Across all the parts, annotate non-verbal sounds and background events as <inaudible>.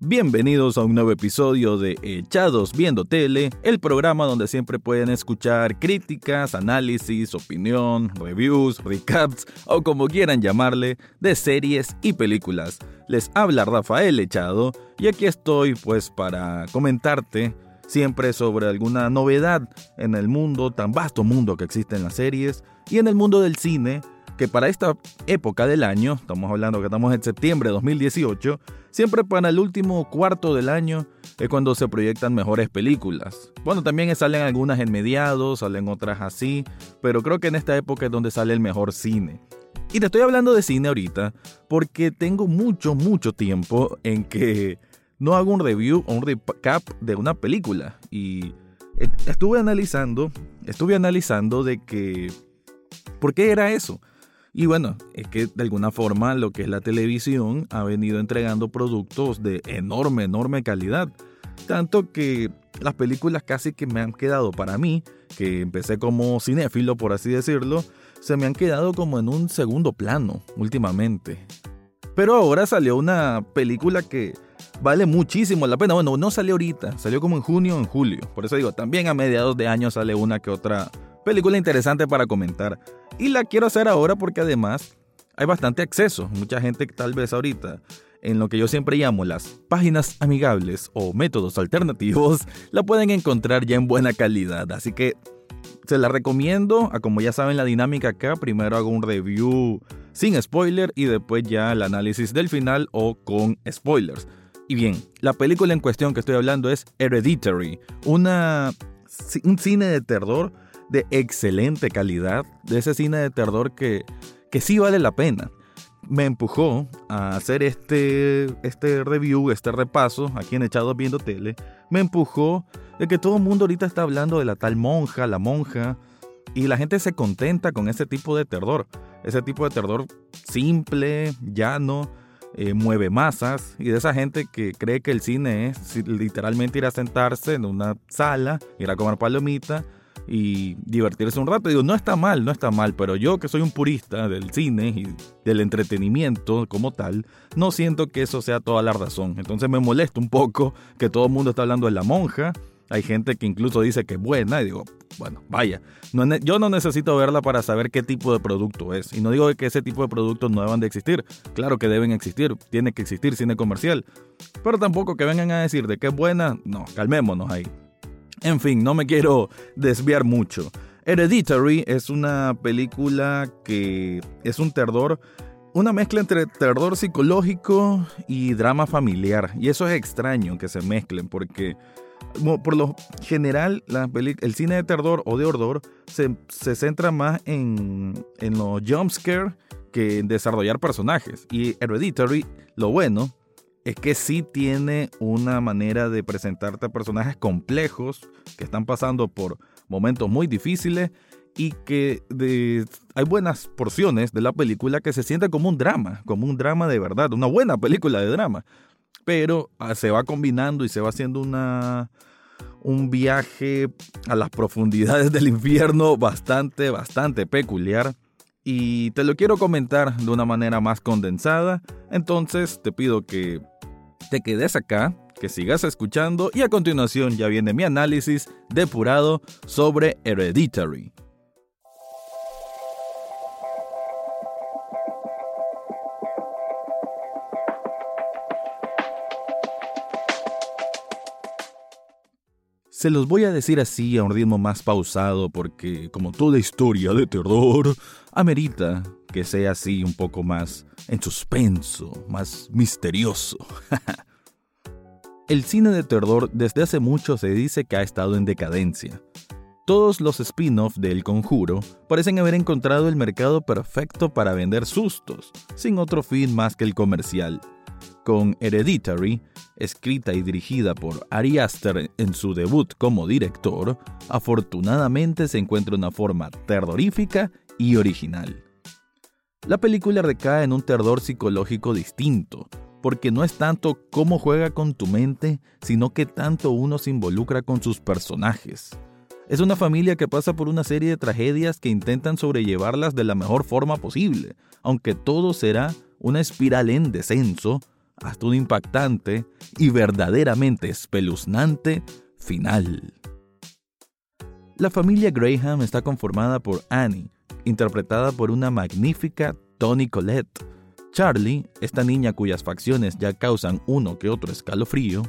Bienvenidos a un nuevo episodio de Echados Viendo Tele, el programa donde siempre pueden escuchar críticas, análisis, opinión, reviews, recaps o como quieran llamarle, de series y películas. Les habla Rafael Echado y aquí estoy pues para comentarte siempre sobre alguna novedad en el mundo, tan vasto mundo que existe en las series y en el mundo del cine que para esta época del año, estamos hablando que estamos en septiembre de 2018, siempre para el último cuarto del año es cuando se proyectan mejores películas. Bueno, también salen algunas en mediados, salen otras así, pero creo que en esta época es donde sale el mejor cine. Y te estoy hablando de cine ahorita porque tengo mucho, mucho tiempo en que no hago un review o un recap de una película. Y estuve analizando, estuve analizando de que... ¿Por qué era eso? Y bueno, es que de alguna forma lo que es la televisión ha venido entregando productos de enorme, enorme calidad. Tanto que las películas casi que me han quedado para mí, que empecé como cinéfilo por así decirlo, se me han quedado como en un segundo plano últimamente. Pero ahora salió una película que vale muchísimo la pena. Bueno, no salió ahorita, salió como en junio o en julio. Por eso digo, también a mediados de año sale una que otra película interesante para comentar. Y la quiero hacer ahora porque además hay bastante acceso. Mucha gente tal vez ahorita en lo que yo siempre llamo las páginas amigables o métodos alternativos, <laughs> la pueden encontrar ya en buena calidad. Así que se la recomiendo. Como ya saben la dinámica acá, primero hago un review sin spoiler y después ya el análisis del final o con spoilers. Y bien, la película en cuestión que estoy hablando es Hereditary, una, un cine de terror de excelente calidad, de ese cine de terror que, que sí vale la pena. Me empujó a hacer este, este review, este repaso, aquí en Echados Viendo Tele, me empujó de que todo el mundo ahorita está hablando de la tal monja, la monja, y la gente se contenta con ese tipo de terror. Ese tipo de terror simple, llano, eh, mueve masas, y de esa gente que cree que el cine es literalmente ir a sentarse en una sala, ir a comer palomita y divertirse un rato. Digo, no está mal, no está mal, pero yo que soy un purista del cine y del entretenimiento como tal, no siento que eso sea toda la razón. Entonces me molesta un poco que todo el mundo está hablando de la monja. Hay gente que incluso dice que es buena y digo, bueno, vaya, yo no necesito verla para saber qué tipo de producto es. Y no digo que ese tipo de productos no deban de existir. Claro que deben existir, tiene que existir cine comercial. Pero tampoco que vengan a decir de que es buena, no, calmémonos ahí. En fin, no me quiero desviar mucho. Hereditary es una película que es un terror, una mezcla entre terror psicológico y drama familiar. Y eso es extraño que se mezclen porque por lo general el cine de terror o de horror se, centra más en, en los jumpscares que en desarrollar personajes. Y Hereditary, lo bueno es que sí tiene una manera de presentarte personajes complejos que están pasando por momentos muy difíciles y que hay buenas porciones de la película que se siente como un drama, como un drama de verdad, una buena película de drama, pero ah, se va combinando y se va haciendo una un viaje a las profundidades del infierno bastante, bastante peculiar. Y te lo quiero comentar de una manera más condensada. Entonces te pido que te quedes acá, que sigas escuchando y a continuación ya viene mi análisis depurado sobre Hereditary. Se los voy a decir así a un ritmo más pausado porque, como toda historia de terror, amerita que sea así un poco más en suspenso, más misterioso. <laughs> El cine de terror desde hace mucho se dice que ha estado en decadencia. Todos los spin-offs de El Conjuro parecen haber encontrado el mercado perfecto para vender sustos, sin otro fin más que el comercial. Con Hereditary, escrita y dirigida por Ari Aster en su debut como director, afortunadamente se encuentra una forma terrorífica y original. La película recae en un terror psicológico distinto, porque no es tanto cómo juega con tu mente, sino que tanto uno se involucra con sus personajes. Es una familia que pasa por una serie de tragedias que intentan sobrellevarlas de la mejor forma posible, aunque todo será una espiral en descenso hasta un impactante y verdaderamente espeluznante final. La familia Graham está conformada por Annie, interpretada por una magnífica Toni Collette, Charlie, esta niña cuyas facciones ya causan uno que otro escalofrío,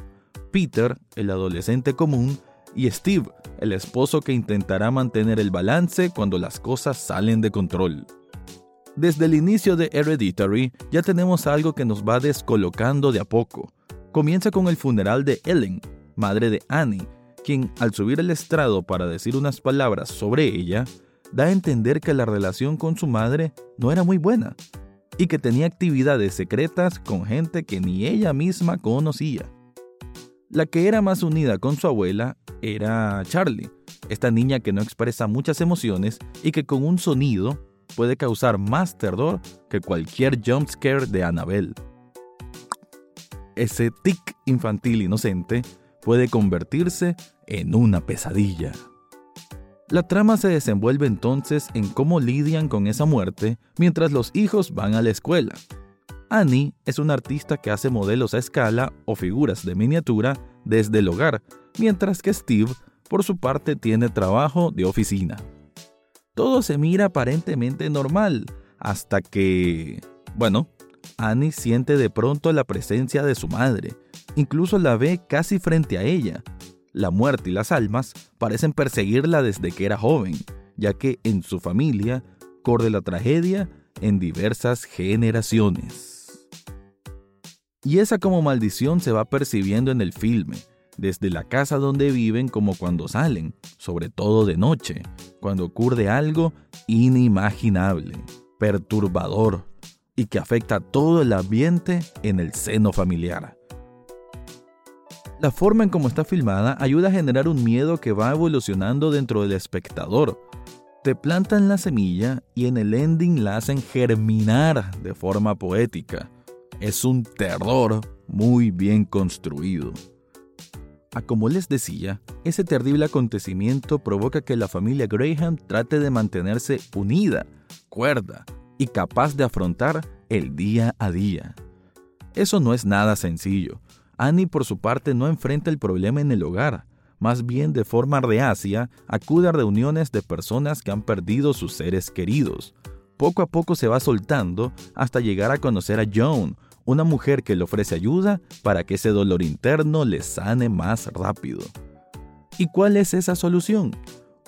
Peter, el adolescente común, y Steve, el esposo que intentará mantener el balance cuando las cosas salen de control. Desde el inicio de Hereditary ya tenemos algo que nos va descolocando de a poco. Comienza con el funeral de Ellen, madre de Annie, quien al subir el estrado para decir unas palabras sobre ella, da a entender que la relación con su madre no era muy buena y que tenía actividades secretas con gente que ni ella misma conocía. La que era más unida con su abuela era Charlie, esta niña que no expresa muchas emociones y que con un sonido puede causar más terror que cualquier jumpscare de Annabelle. Ese tic infantil inocente puede convertirse en una pesadilla. La trama se desenvuelve entonces en cómo lidian con esa muerte mientras los hijos van a la escuela. Annie es una artista que hace modelos a escala o figuras de miniatura desde el hogar, mientras que Steve, por su parte, tiene trabajo de oficina. Todo se mira aparentemente normal, hasta que... Bueno, Annie siente de pronto la presencia de su madre, incluso la ve casi frente a ella, la muerte y las almas parecen perseguirla desde que era joven, ya que en su familia corre la tragedia en diversas generaciones. Y esa como maldición se va percibiendo en el filme, desde la casa donde viven como cuando salen, sobre todo de noche, cuando ocurre algo inimaginable, perturbador y que afecta todo el ambiente en el seno familiar. La forma en cómo está filmada ayuda a generar un miedo que va evolucionando dentro del espectador. Te plantan la semilla y en el ending la hacen germinar de forma poética. Es un terror muy bien construido. A como les decía, ese terrible acontecimiento provoca que la familia Graham trate de mantenerse unida, cuerda y capaz de afrontar el día a día. Eso no es nada sencillo, Annie por su parte no enfrenta el problema en el hogar, más bien de forma reacia acude a reuniones de personas que han perdido sus seres queridos. Poco a poco se va soltando hasta llegar a conocer a Joan, una mujer que le ofrece ayuda para que ese dolor interno le sane más rápido. ¿Y cuál es esa solución?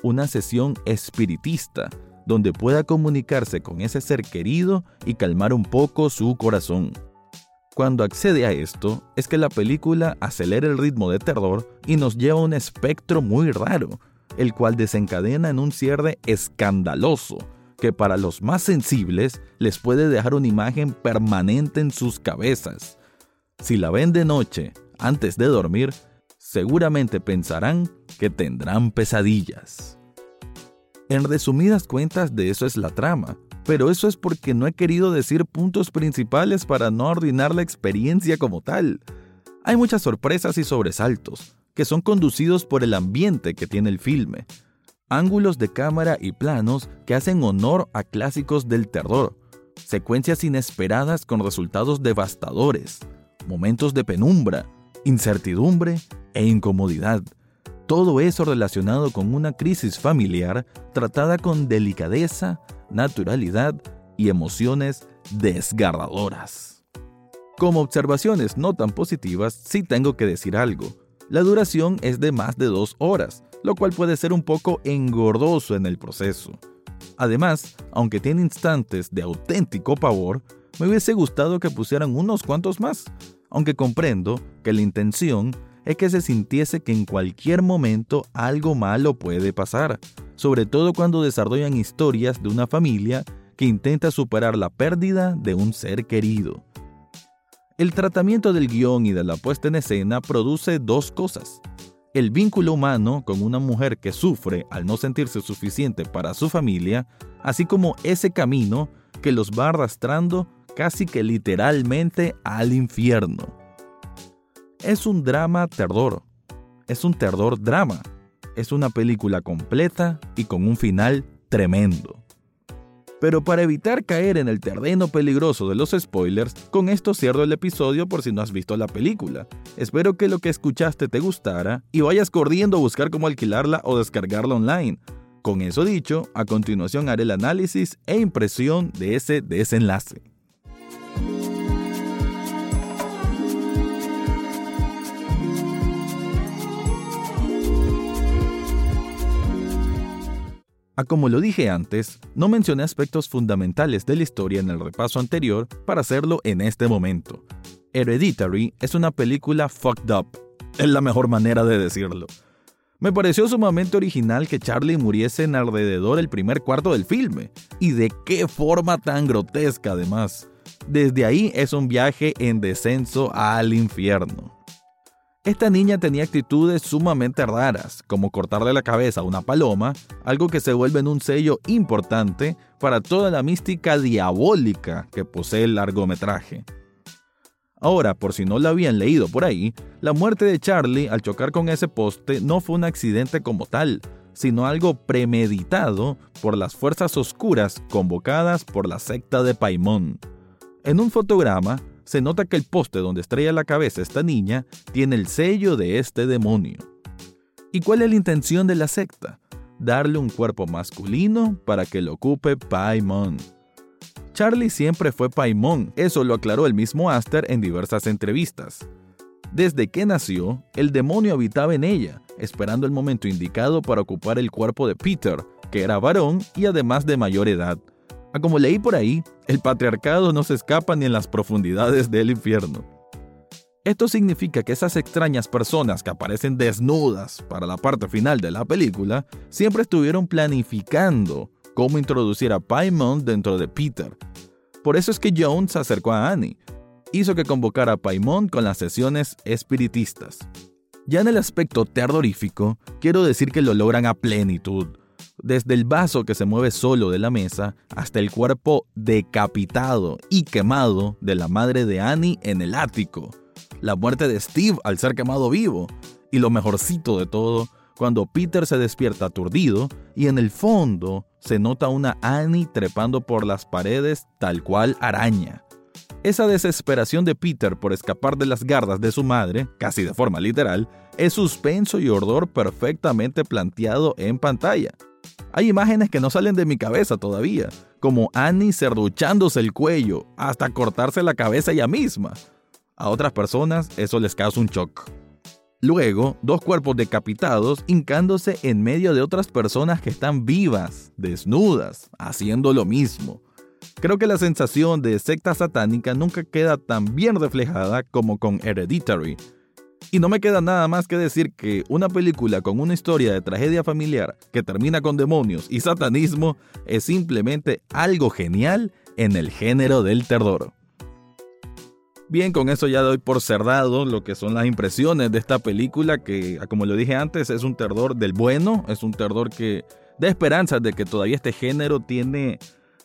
Una sesión espiritista, donde pueda comunicarse con ese ser querido y calmar un poco su corazón. Cuando accede a esto, es que la película acelera el ritmo de terror y nos lleva a un espectro muy raro, el cual desencadena en un cierre escandaloso, que para los más sensibles les puede dejar una imagen permanente en sus cabezas. Si la ven de noche, antes de dormir, seguramente pensarán que tendrán pesadillas. En resumidas cuentas, de eso es la trama, pero eso es porque no he querido decir puntos principales para no arruinar la experiencia como tal. Hay muchas sorpresas y sobresaltos, que son conducidos por el ambiente que tiene el filme, ángulos de cámara y planos que hacen honor a clásicos del terror, secuencias inesperadas con resultados devastadores, momentos de penumbra, incertidumbre e incomodidad. Todo eso relacionado con una crisis familiar tratada con delicadeza, naturalidad y emociones desgarradoras. Como observaciones no tan positivas, sí tengo que decir algo. La duración es de más de dos horas, lo cual puede ser un poco engordoso en el proceso. Además, aunque tiene instantes de auténtico pavor, me hubiese gustado que pusieran unos cuantos más, aunque comprendo que la intención es que se sintiese que en cualquier momento algo malo puede pasar, sobre todo cuando desarrollan historias de una familia que intenta superar la pérdida de un ser querido. El tratamiento del guion y de la puesta en escena produce dos cosas. El vínculo humano con una mujer que sufre al no sentirse suficiente para su familia, así como ese camino que los va arrastrando casi que literalmente al infierno. Es un drama terror. Es un terror drama. Es una película completa y con un final tremendo. Pero para evitar caer en el terreno peligroso de los spoilers, con esto cierro el episodio por si no has visto la película. Espero que lo que escuchaste te gustara y vayas corriendo a buscar cómo alquilarla o descargarla online. Con eso dicho, a continuación haré el análisis e impresión de ese desenlace. Ah, como lo dije antes, no mencioné aspectos fundamentales de la historia en el repaso anterior para hacerlo en este momento. Hereditary es una película fucked up. Es la mejor manera de decirlo. Me pareció sumamente original que Charlie muriese en alrededor del primer cuarto del filme. Y de qué forma tan grotesca además. Desde ahí es un viaje en descenso al infierno. Esta niña tenía actitudes sumamente raras, como cortarle la cabeza a una paloma, algo que se vuelve en un sello importante para toda la mística diabólica que posee el largometraje. Ahora, por si no lo habían leído por ahí, la muerte de Charlie al chocar con ese poste no fue un accidente como tal, sino algo premeditado por las fuerzas oscuras convocadas por la secta de Paimon. En un fotograma, se nota que el poste donde estrella la cabeza esta niña tiene el sello de este demonio. ¿Y cuál es la intención de la secta? Darle un cuerpo masculino para que lo ocupe Paimon. Charlie siempre fue Paimon, eso lo aclaró el mismo Aster en diversas entrevistas. Desde que nació, el demonio habitaba en ella, esperando el momento indicado para ocupar el cuerpo de Peter, que era varón y además de mayor edad. A como leí por ahí, el patriarcado no se escapa ni en las profundidades del infierno. Esto significa que esas extrañas personas que aparecen desnudas para la parte final de la película siempre estuvieron planificando cómo introducir a Paimon dentro de Peter. Por eso es que Jones se acercó a Annie, hizo que convocara a Paimon con las sesiones espiritistas. Ya en el aspecto terrorífico, quiero decir que lo logran a plenitud desde el vaso que se mueve solo de la mesa hasta el cuerpo decapitado y quemado de la madre de Annie en el ático, la muerte de Steve al ser quemado vivo, y lo mejorcito de todo, cuando Peter se despierta aturdido y en el fondo se nota una Annie trepando por las paredes tal cual araña. Esa desesperación de Peter por escapar de las gardas de su madre, casi de forma literal, es suspenso y ordor perfectamente planteado en pantalla. Hay imágenes que no salen de mi cabeza todavía, como Annie cerruchándose el cuello hasta cortarse la cabeza ella misma. A otras personas eso les causa un shock. Luego, dos cuerpos decapitados hincándose en medio de otras personas que están vivas, desnudas, haciendo lo mismo. Creo que la sensación de secta satánica nunca queda tan bien reflejada como con Hereditary, y no me queda nada más que decir que una película con una historia de tragedia familiar que termina con demonios y satanismo es simplemente algo genial en el género del terror. Bien, con eso ya doy por cerrado lo que son las impresiones de esta película que, como lo dije antes, es un terror del bueno, es un terror que da esperanzas de que todavía este género tiene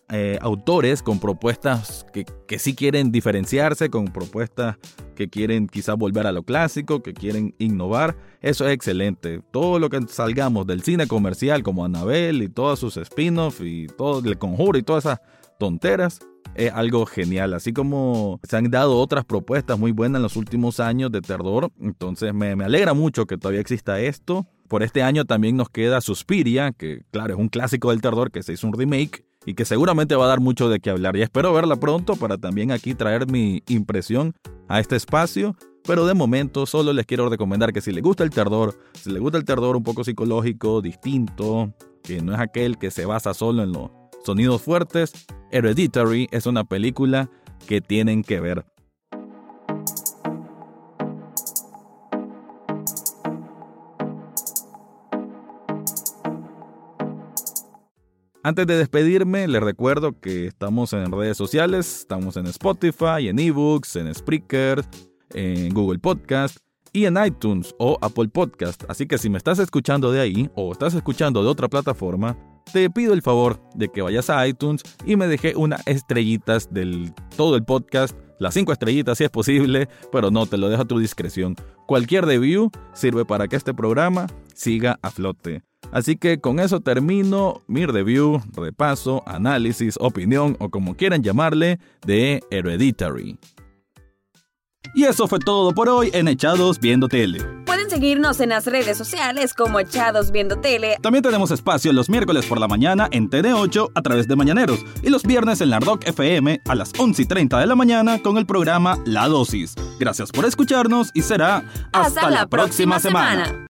eh, autores con propuestas que, que sí quieren diferenciarse, con propuestas que quieren quizás volver a lo clásico, que quieren innovar. Eso es excelente. Todo lo que salgamos del cine comercial como Annabelle y todos sus spin-offs y todo el conjuro y todas esas tonteras es algo genial. Así como se han dado otras propuestas muy buenas en los últimos años de terror. Entonces me, me alegra mucho que todavía exista esto. Por este año también nos queda Suspiria, que claro, es un clásico del terror que se hizo un remake y que seguramente va a dar mucho de qué hablar. Y espero verla pronto para también aquí traer mi impresión a este espacio. Pero de momento solo les quiero recomendar que si les gusta el terror, si les gusta el terror un poco psicológico, distinto, que no es aquel que se basa solo en los sonidos fuertes, Hereditary es una película que tienen que ver. Antes de despedirme, les recuerdo que estamos en redes sociales, estamos en Spotify, en eBooks, en Spreaker, en Google Podcast y en iTunes o Apple Podcast. Así que si me estás escuchando de ahí o estás escuchando de otra plataforma, te pido el favor de que vayas a iTunes y me deje unas estrellitas del todo el podcast, las cinco estrellitas si es posible, pero no, te lo dejo a tu discreción. Cualquier review sirve para que este programa siga a flote. Así que con eso termino mi review, repaso, análisis, opinión o como quieran llamarle de Hereditary. Y eso fue todo por hoy en Echados Viendo Tele. Pueden seguirnos en las redes sociales como Echados Viendo Tele. También tenemos espacio los miércoles por la mañana en TN8 a través de Mañaneros y los viernes en la Rock FM a las 11 y 30 de la mañana con el programa La Dosis. Gracias por escucharnos y será hasta, la, próxima, semana.